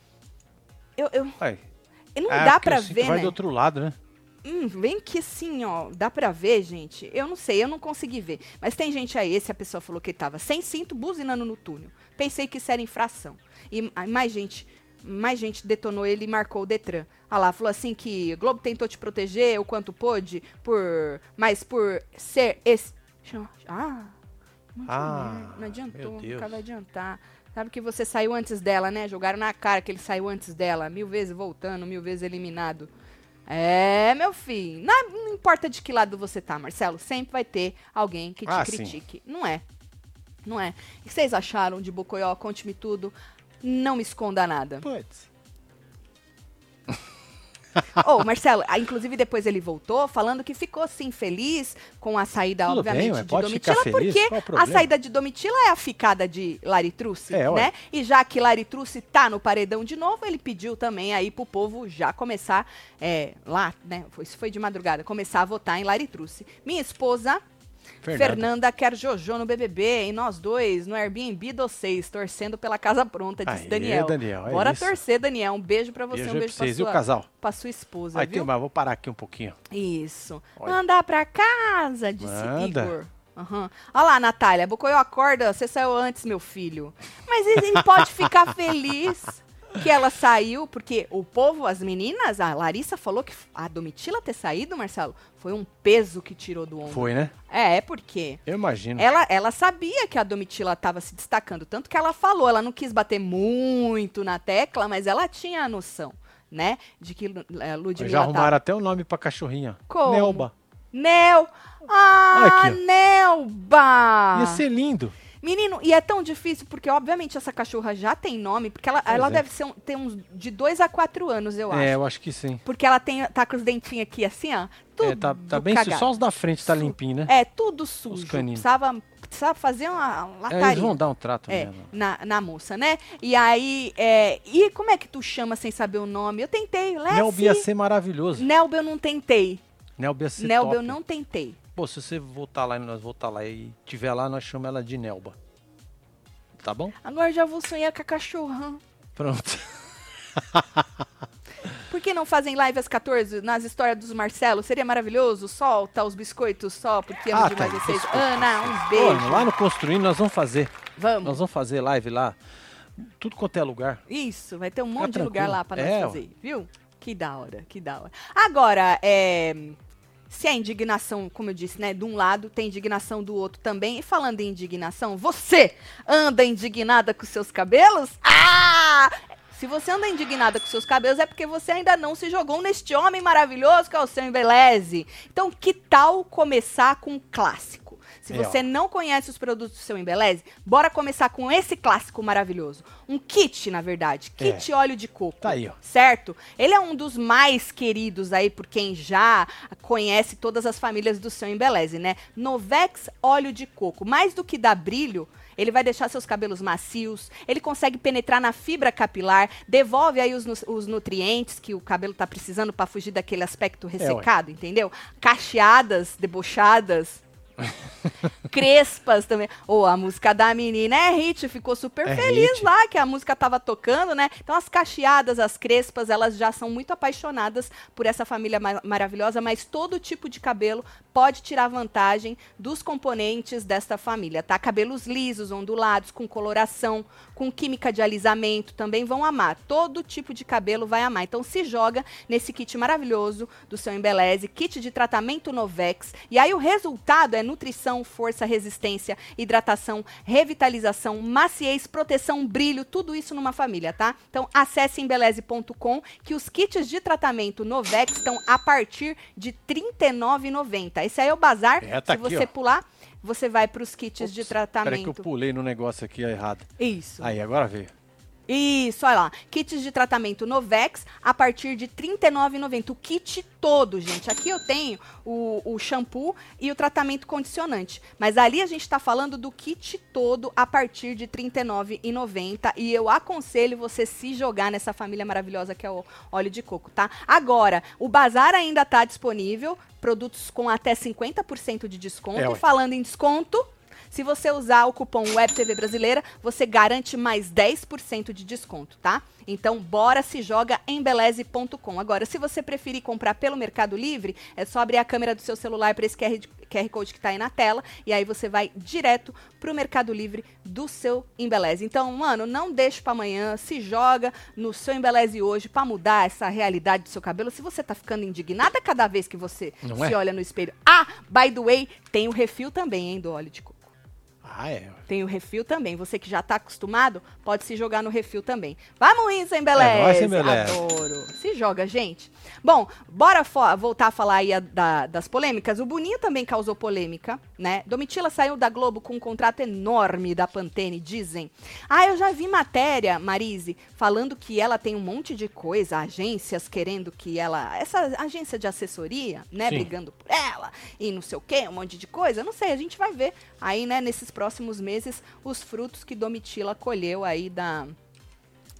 Eu, eu, Ai, não ah, dá pra ver, vai né? do outro lado, né? Hum, vem que assim, ó, dá pra ver, gente. Eu não sei, eu não consegui ver. Mas tem gente aí, se a pessoa falou que tava sem cinto, buzinando no túnel. Pensei que isso era infração. E mais gente, mais gente detonou ele e marcou o Detran. Ah lá, falou assim que o Globo tentou te proteger o quanto pôde, por, mas por ser esse... Ah, Ah, não adiantou, nunca vai adiantar. Sabe que você saiu antes dela, né? Jogaram na cara que ele saiu antes dela. Mil vezes voltando, mil vezes eliminado. É, meu filho. Não, não importa de que lado você tá, Marcelo. Sempre vai ter alguém que te Ah, sim. critique. Não é. Não é. O que vocês acharam de Bocoió? Conte-me tudo. Não me esconda nada. Putz. Ô, Marcelo, ah, inclusive depois ele voltou falando que ficou sim feliz com a saída, Tudo obviamente, bem, de Domitila, porque a saída de Domitila é a ficada de Laritruce, É, né? E já que Laritruce tá no paredão de novo, ele pediu também aí pro povo já começar é, lá, né? Isso foi de madrugada, começar a votar em Laritruce. Minha esposa, Fernanda. Fernanda, quer Jojo no BBB e nós dois no Airbnb do seis, torcendo pela casa pronta, disse Aê, Daniel. Daniel, é Bora isso. torcer, Daniel. Um beijo pra você, Beijo um beijo pra pra vocês. E o sua, casal? pra sua esposa, Aí viu? tem, vou parar aqui um pouquinho. Isso. Olha. Mandar pra casa, disse Manda. Igor. Aham. Olha lá, Natália. Bocoió, acorda. Você saiu antes, meu filho. Mas ele pode ficar feliz que ela saiu, porque o povo, as meninas, a Larissa falou que a Domitila ter saído, Marcelo, foi um peso que tirou do ombro. Foi, né? É, é porque Eu imagino. ela, ela sabia que a Domitila estava se destacando, tanto que ela falou, ela não quis bater muito na tecla, mas ela tinha a noção, né, de que é, Ludmilla Já arrumaram tava- até o nome pra cachorrinha. Como? Nelba. Nel! Ah, Nelba! Ia ser lindo. Menino, e é tão difícil, porque obviamente essa cachorra já tem nome, porque ela, Pois ela é. deve ser ter uns de dois a quatro anos, eu acho. É, eu acho que sim. Porque ela tem, tá com os dentinhos aqui assim, ó. Tudo É, tá, tá bem cagado. só os da frente tá limpinho, né? É, tudo sujo. caninos. Precisava, precisava fazer uma É, lataria. eles vão dar um trato É, na, na moça, né? E aí, é, e como é que tu chama sem saber o nome? Eu tentei, Lessie. Nelba ia ser maravilhoso. Nelba eu não tentei. Nelba ia ser Nelba top. eu não tentei. Pô, se você voltar lá e nós voltar lá e tiver lá, nós chamamos ela de Nelba. Tá bom? Agora já vou sonhar com a cachorra. Pronto. Por que não fazem live às 14 nas histórias dos Marcelo? Seria maravilhoso. Solta os biscoitos só, porque amo Ah, demais tá, vocês. biscoito. Ana, um beijo. lá no Construindo nós vamos fazer. Vamos. Nós vamos fazer live lá. Tudo quanto é lugar. Isso, vai ter um Fica monte de lugar tranquilo. lá pra nós É, fazer, viu? Que da hora, que da hora. Agora, é, se a indignação, como eu disse, né, de um lado, tem indignação do outro também. E falando em indignação, você anda indignada com seus cabelos? Ah! Se você anda indignada com seus cabelos é porque você ainda não se jogou neste homem maravilhoso que é o seu embeleze. Então, que tal começar com um clássico? Se É, você ó. não conhece os produtos do seu Embeleze, bora começar com esse clássico maravilhoso. Um kit, na verdade. Kit óleo de coco. Tá aí, ó. Certo? Ele é um dos mais queridos aí por quem já conhece todas as famílias do seu Embeleze, né? Novex óleo de coco. Mais do que dar brilho, ele vai deixar seus cabelos macios, ele consegue penetrar na fibra capilar, devolve aí os, os nutrientes que o cabelo tá precisando para fugir daquele aspecto ressecado, entendeu? Cacheadas, debochadas, crespas também. Ou a música da menina é hit, ficou super É feliz hit. lá que a música tava tocando, né? Então as cacheadas, as crespas, elas já são muito apaixonadas por essa família ma- maravilhosa, mas todo tipo de cabelo pode tirar vantagem dos componentes desta família, tá? Cabelos lisos, ondulados, com coloração, com química de alisamento, também vão amar. Todo tipo de cabelo vai amar. Então se joga nesse kit maravilhoso do seu Embeleze, kit de tratamento Novex. E aí o resultado é nutrição, força, resistência, hidratação, revitalização, maciez, proteção, brilho, tudo isso numa família, tá? Então acesse embeleze.com que os kits de tratamento Novex estão a partir de R$ 39,90. Esse aí é o bazar. É, tá Se aqui, você ó. pular, você vai para os kits de Ops, Peraí que eu tratamento. pulei no negócio aqui errado. Isso. Aí, agora veio. Isso, olha lá. Kits de tratamento Novex a partir de R$ 39,90. O kit todo, gente. Aqui eu tenho o, o shampoo e o tratamento condicionante. Mas ali a gente está falando do kit todo a partir de R$ 39,90. E eu aconselho você se jogar nessa família maravilhosa que é o óleo de coco, tá? Agora, o bazar ainda está disponível. Produtos com até 50% de desconto. É, e falando em desconto. Se você usar o cupom WebTV Brasileira, você garante mais 10% de desconto, tá? Então, bora se joga em beleze.com. Agora, se você preferir comprar pelo Mercado Livre, é só abrir a câmera do seu celular para esse QR, QR Code que tá aí na tela e aí você vai direto pro Mercado Livre do seu Embeleze. Então, mano, não deixe para amanhã, se joga no seu Embeleze hoje para mudar essa realidade do seu cabelo. Se você tá ficando indignada cada vez que você Não se é? olha no espelho. Ah, by the way, tem o refil também, hein, do óleo de coco. Ah, é. Tem o refil também. Você que já está acostumado, pode se jogar no refil também. Vamos indo, sem beleza. É nóis. Adoro. Se joga, gente. Bom, bora voltar a falar aí a- da- das polêmicas. O Boninho também causou polêmica, né? Domitila saiu da Globo com um contrato enorme da Pantene, dizem. Ah, eu já vi matéria, Marise, falando que ela tem um monte de coisa, agências querendo que ela... Essa agência de assessoria, né? Sim. Brigando por ela e não sei o quê, um monte de coisa. Não sei, a gente vai ver aí, né, nesses próximos meses, os frutos que Domitila colheu aí da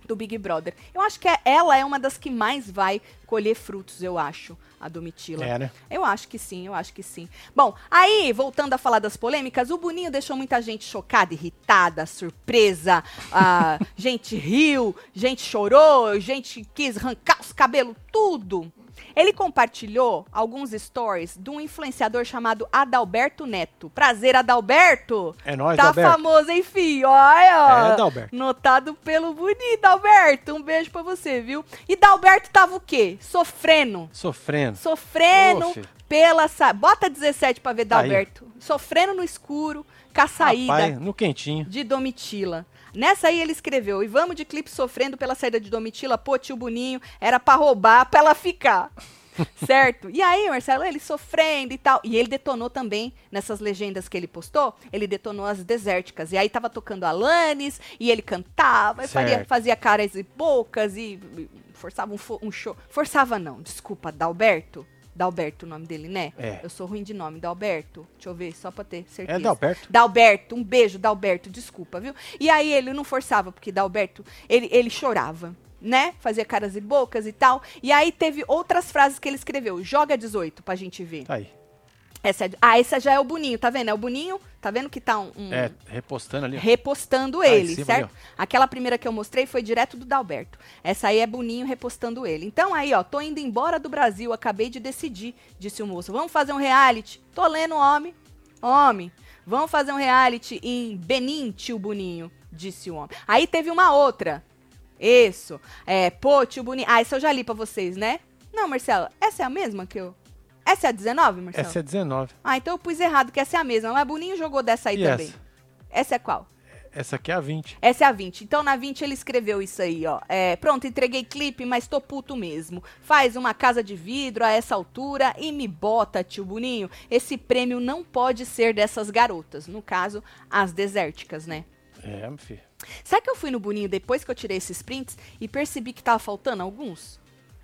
do Big Brother. Eu acho que é- ela é uma das que mais vai colher frutos, eu acho, a Domitila. É, né? Eu acho que sim, eu acho que sim. Bom, aí, voltando a falar das polêmicas, o Boninho deixou muita gente chocada, irritada, surpresa. ah, gente riu, gente chorou, gente quis arrancar os cabelos, tudo. Ele compartilhou alguns stories de um influenciador chamado Adalberto Neto. Prazer, Adalberto! É nóis, Tá Adalberto. famoso, enfim, olha! É, Adalberto. Notado pelo bonito, Dalberto. Um beijo pra você, viu? E Dalberto tava o quê? Sofrendo. Sofrendo. Sofrendo filho. pela sa... Bota 17 pra ver Aí. Dalberto. Sofrendo no escuro, com a saída Rapaz, no quentinho. de Domitila. Nessa aí ele escreveu, e vamos de clipe sofrendo pela saída de Domitila, pô, tio Boninho, era pra roubar, pra ela ficar. certo? E aí, Marcelo, ele sofrendo e tal. E ele detonou também, nessas legendas que ele postou, ele detonou as desérticas. E aí tava tocando Alanis, e ele cantava, e faria- fazia caras e bocas, e forçava um, um show. Forçava não, desculpa, Dalberto. Dalberto o nome dele, né? É. Eu sou ruim de nome, Dalberto. Deixa eu ver, só pra ter certeza. É Dalberto. Dalberto, um beijo, Dalberto, desculpa, viu? E aí ele não forçava, porque Dalberto, ele, ele chorava, né? Fazia caras e bocas e tal. E aí teve outras frases que ele escreveu. Joga 18 pra gente ver. Tá aí. Essa é- ah, essa já é o Boninho, tá vendo? É o Boninho, tá vendo que tá um... um- É, repostando ali. repostando Ah, ele, cima certo? ali, Aquela primeira que eu mostrei foi direto do Dalberto. Essa aí é Boninho repostando ele. Então aí, ó, tô indo embora do Brasil, acabei de decidir, disse o moço. Vamos fazer um reality? Tô lendo, homem. Homem. Vamos fazer um reality em Benin, tio Boninho, disse o homem. Aí teve uma outra. Isso. É, pô, tio Boninho. Ah, essa eu já li pra vocês, né? Não, Marcelo, essa é a mesma que eu... Essa é a 19, Marcelo? Essa é 19. Ah, então eu pus errado, que essa é a mesma. Mas Boninho jogou dessa aí E também. essa? Essa é qual? Essa aqui é a 20. Essa é a 20. Então, na 20, ele escreveu isso aí, ó. É, pronto, entreguei clipe, mas tô puto mesmo. Faz uma casa de vidro a essa altura e me bota, tio Boninho. Esse prêmio não pode ser dessas garotas. No caso, as desérticas, né? É, meu filho. Sabe que eu fui no Boninho depois que eu tirei esses prints e percebi que tava faltando alguns?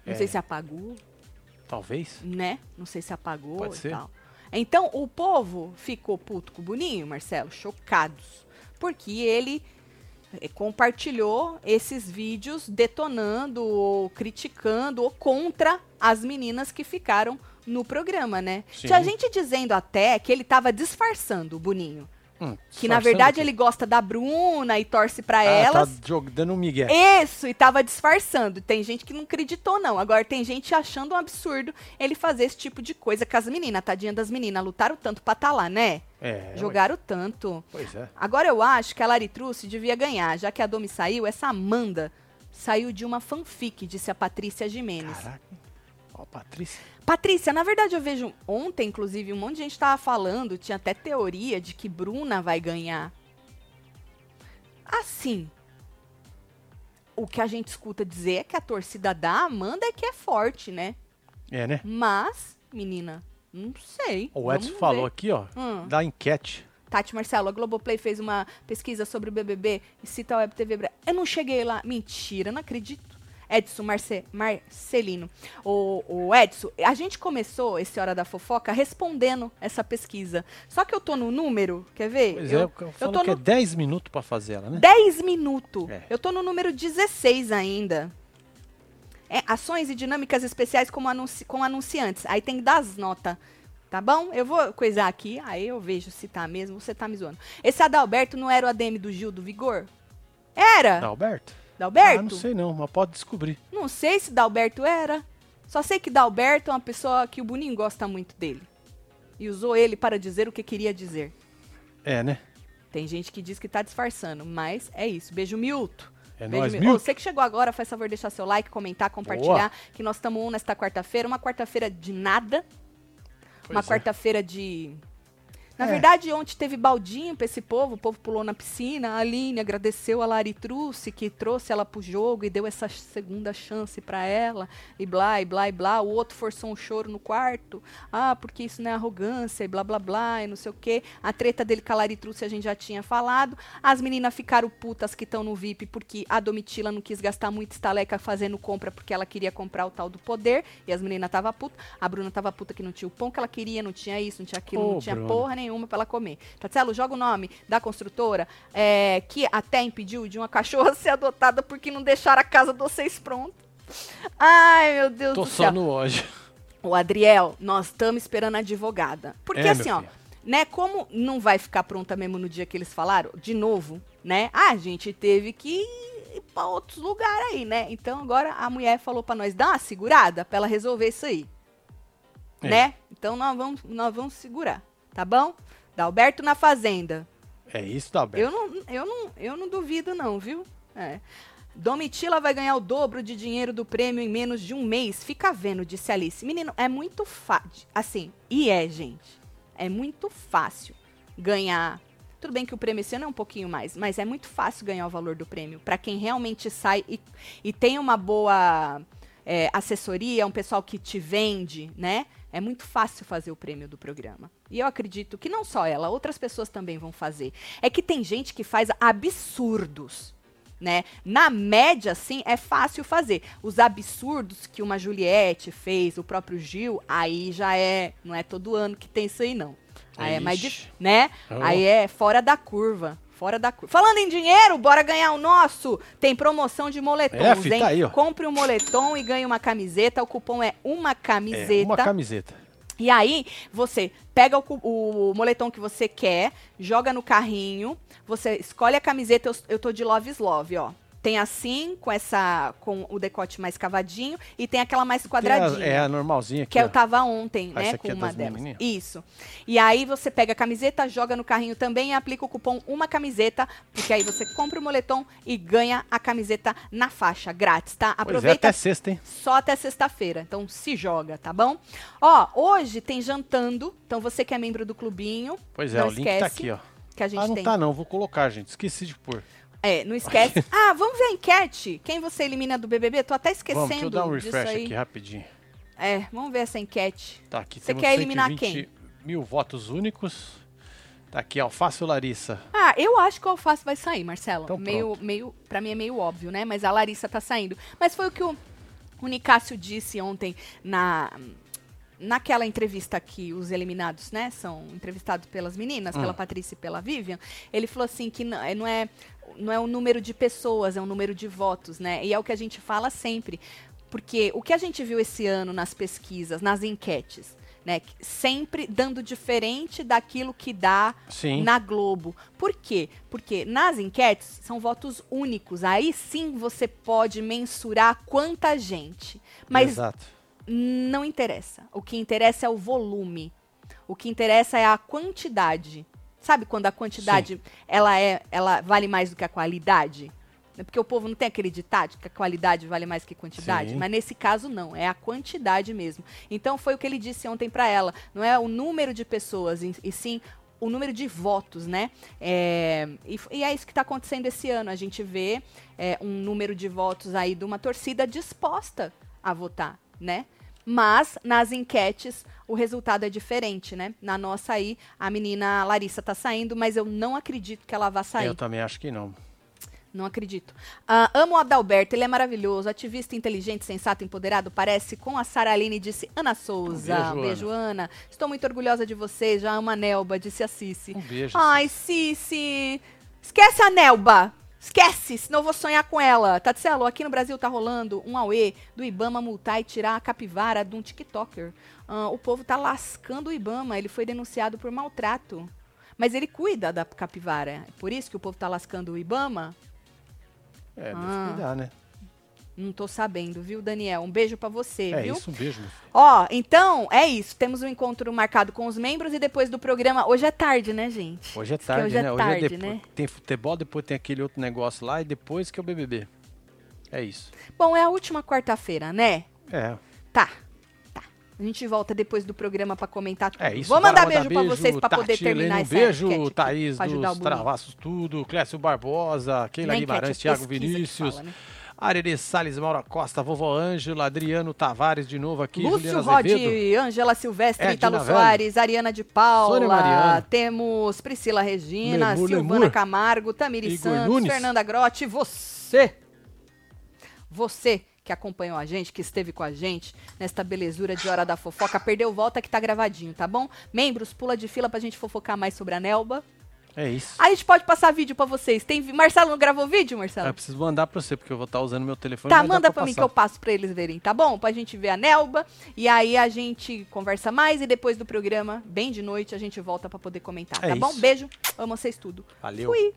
Não É. sei se apagou, Talvez. né? Não sei se apagou Pode e ser. tal. Então, o povo ficou puto com o Boninho, Marcelo, chocados. Porque ele eh, compartilhou esses vídeos detonando ou criticando ou contra as meninas que ficaram no programa, né? Sim. Tinha gente dizendo até que ele tava disfarçando o Boninho. Hum, Que na verdade ele gosta da Bruna e torce pra Ah, elas. Tá jog- dando um migué. Isso, e tava disfarçando. Tem gente que não acreditou, não. Agora tem gente achando um absurdo ele fazer esse tipo de coisa com as meninas, tadinha das meninas. Lutaram tanto pra tá lá, né? É, ué. Jogaram tanto. Pois é. Agora eu acho que a Laritruce devia ganhar, já que a Domi saiu, essa Amanda saiu de uma fanfic, disse a Patrícia Jimenez. Caraca. Patrícia. Patrícia, na verdade eu vejo ontem, inclusive, um monte de gente tava falando, tinha até teoria de que Bruna vai ganhar. Assim, o que a gente escuta dizer é que a torcida da Amanda é que é forte, né? É, né? Mas, menina, não sei. O Edson Vamos falou ver. aqui, ó, Hum. da enquete. Tati Marcelo, a Globoplay fez uma pesquisa sobre o BBB e cita a Web TV Eu não cheguei lá. Mentira, não acredito. Edson Marce, Marcelino. O, o Edson, a gente começou esse Hora da Fofoca respondendo essa pesquisa. Só que eu tô no número, quer ver? Pois eu, é, eu, eu tô que é no 10 minutos pra fazer ela, né? 10 minutos. É. Eu tô no número 16 ainda. É, ações e dinâmicas especiais como anunci com anunciantes. Aí tem que dar as notas. Tá bom? Eu vou coisar aqui, aí eu vejo se tá mesmo, você tá me zoando. Esse Adalberto não era o ADM do Gil do Vigor? Era? Da Alberto? Dalberto? Ah, não sei não, mas pode descobrir. Não sei se Dalberto era. Só sei que Dalberto é uma pessoa que o Boninho gosta muito dele. E usou ele para dizer o que queria dizer. É, né? Tem gente que diz que tá disfarçando, mas é isso. Beijo, Milton. É Beijo, nóis, Milton. Ô, Você que chegou agora, faz favor de deixar seu like, comentar, compartilhar. Que nós estamos um nesta quarta-feira. Uma quarta-feira de nada. uma Pois é. quarta-feira de. Na É. verdade, ontem teve baldinho pra esse povo, o povo pulou na piscina, a Aline agradeceu a Lari Truce, que trouxe ela pro jogo e deu essa segunda chance pra ela, e blá, e blá, e blá. O outro forçou um choro no quarto, ah, porque isso não é arrogância, e blá, blá, blá, e não sei o quê. A treta dele com a Lari Truce a gente já tinha falado. As meninas ficaram putas que estão no VIP, porque a Domitila não quis gastar muito estaleca fazendo compra, porque ela queria comprar o tal do poder, e as meninas tava puta. A Bruna tava puta que não tinha o pão que ela queria, não tinha isso, não tinha aquilo, Ô, não tinha Bruna. porra nenhuma pra ela comer. Tatselo, joga o nome da construtora é, que até impediu de uma cachorra ser adotada porque não deixaram a casa de vocês pronta. Ai, meu Deus Tô do só céu. no ódio. O Adriel, nós estamos esperando a advogada. Porque É, assim, ó, né, como não vai ficar pronta mesmo no dia que eles falaram, de novo, né? A gente teve que ir pra outros lugares aí, né? Então agora a mulher falou pra nós dar uma segurada pra ela resolver isso aí. É. Né? Então nós vamos, nós vamos segurar, tá bom? Dalberto na fazenda. É isso, da Alberto. Eu não, eu não, eu não duvido não, viu? É. Domitila vai ganhar o dobro de dinheiro do prêmio em menos de um mês. Fica vendo, disse Alice. Menino, é muito fácil. Assim, e é, gente. É muito fácil ganhar. Tudo bem que o prêmio esse ano é um pouquinho mais, mas é muito fácil ganhar o valor do prêmio. Pra quem realmente sai e, e tem uma boa é, assessoria, um pessoal que te vende, né? É muito fácil fazer o prêmio do programa. E eu acredito que não só ela, outras pessoas também vão fazer. É que tem gente que faz absurdos. Né? Na média, sim, é fácil fazer. Os absurdos que uma Juliette fez, o próprio Gil, aí já é. Não é todo ano que tem isso aí, não. Aí é mais. Né? Oh. Aí é fora da curva. Fora da curva. Falando em dinheiro, bora ganhar o nosso. Tem promoção de moletons, É, fi, hein? tá aí, ó. Compre um moletom e ganhe uma camiseta. O cupom é uma camiseta. É, uma camiseta. E aí, você pega o, o moletom que você quer, joga no carrinho, você escolhe a camiseta, eu, eu tô de Love is Love, ó. Tem assim, com essa com o decote mais cavadinho, e tem aquela mais Tem a- quadradinha. é a normalzinha aqui, Que eu ó. tava ontem, Ah, né, com é uma das delas. menininhas? Isso. E aí você pega a camiseta, joga no carrinho também e aplica o cupom uma camiseta, porque aí você compra o moletom e ganha a camiseta na faixa, grátis, tá? É, Aproveita até sexta, hein? só até sexta-feira. Então se joga, tá bom? Ó, hoje tem jantando. Então você que é membro do clubinho, Pois é, o link esquece tá aqui, ó. que a gente Ah, não tem. tá não, vou colocar, gente. Esqueci de pôr. É, não esquece. ah, vamos ver a enquete. Quem você elimina do BBB? Tô até esquecendo Vamos, deixa eu dar um refresh aqui rapidinho. É, vamos ver essa enquete. Tá aqui, Você quer eliminar 120 mil votos únicos. Tá aqui, Alface ou Larissa? Ah, eu acho que o Alface vai sair, Marcelo. Então meio, meio, pra mim é meio óbvio, né? Mas a Larissa tá saindo. Mas foi o que o, o Nicásio disse ontem na naquela entrevista que os eliminados, né, são entrevistados pelas meninas, Hum. pela Patrícia e pela Vivian. Ele falou assim que não, é- não é não é o número de pessoas, é o número de votos, né? E é o que a gente fala sempre. Porque o que a gente viu esse ano nas pesquisas, nas enquetes, né? que- Sempre dando diferente daquilo que dá Sim. na Globo. Por quê? Porque nas enquetes são votos únicos. Aí sim você pode mensurar quanta gente. Mas Exato. Não interessa. O que interessa é o volume. O que interessa é a quantidade. Sabe quando a quantidade ela é, ela vale mais do que a qualidade? É Porque o povo não tem aquele ditado que a qualidade vale mais que a quantidade, Sim. mas nesse caso não, é a quantidade mesmo. Então foi o que ele disse ontem para ela, não é o número de pessoas, e, sim o número de votos, né? É, e, e é isso que está acontecendo esse ano. A gente vê é, um número de votos aí de uma torcida disposta a votar, né? Mas nas enquetes o resultado é diferente, né? Na nossa aí, a menina Larissa tá saindo, mas eu não acredito que ela vá sair. Eu também acho que não. Não acredito. Ah, amo o Adalberto, ele é maravilhoso, ativista inteligente, sensato, empoderado, parece com a Sara Aline, disse Ana Souza. Um beijo, Um beijo, Ana. Estou muito orgulhosa de vocês, já amo a Nelba, disse a Cici. Um beijo. Ai, Cici. Esquece a Nelba. Esquece, senão eu vou sonhar com ela. Tatselo, aqui no Brasil tá rolando um auê do Ibama multar e tirar a capivara de um TikToker. Ah, o povo tá lascando o Ibama, ele foi denunciado por maltrato. Mas ele cuida da capivara. É por isso que o povo tá lascando o Ibama? É, deve Ah. cuidar, né? Não tô sabendo, viu, Daniel? Um beijo pra você, É viu? isso, um beijo. Ó, então, é isso. Temos um encontro marcado com os membros e depois do programa. Hoje é tarde, né, gente? Hoje é Diz que tarde, hoje é né? tarde, Hoje é depois. né? Tem futebol, depois tem aquele outro negócio lá e depois que é o BBB. É isso. Bom, é a última quarta-feira, né? É. Tá. Tá. A gente volta depois do programa pra comentar tudo. É isso. Vou mandar mandar beijo, pra vocês pra poder terminar Helena, um beijo, enquete Thaís dos. Travassos Tudo, Clécio Barbosa, Keila Guimarães, é Thiago Vinícius, fala, né? Arerê Salles, Maura Costa, Vovó Ângela, Adriano Tavares de novo aqui, Lúcio Juliana Rod, Azevedo. Angela Silvestre, Italo. Soares, Ariana de Paula, temos Priscila Regina, Lemur, Silvana Lemur. Camargo, Tamiri Igor Santos, Nunes. Fernanda Grotti, você, você que acompanhou a gente, que esteve com a gente nesta belezura de Hora da Fofoca, perdeu volta que tá gravadinho, tá bom? Membros, pula de fila pra gente fofocar mais sobre a Nelba. É isso. Aí a gente pode passar vídeo pra vocês. Tem Marcelo não gravou vídeo, Marcelo? Eu preciso mandar pra você, porque eu vou estar usando meu telefone. Tá, manda pra mim que eu passo pra eles verem, tá bom? Pra gente ver a Nelba. E aí a gente conversa mais e depois do programa, bem de noite, a gente volta pra poder comentar, É tá bom? isso. Beijo, amo vocês tudo. Valeu. Fui.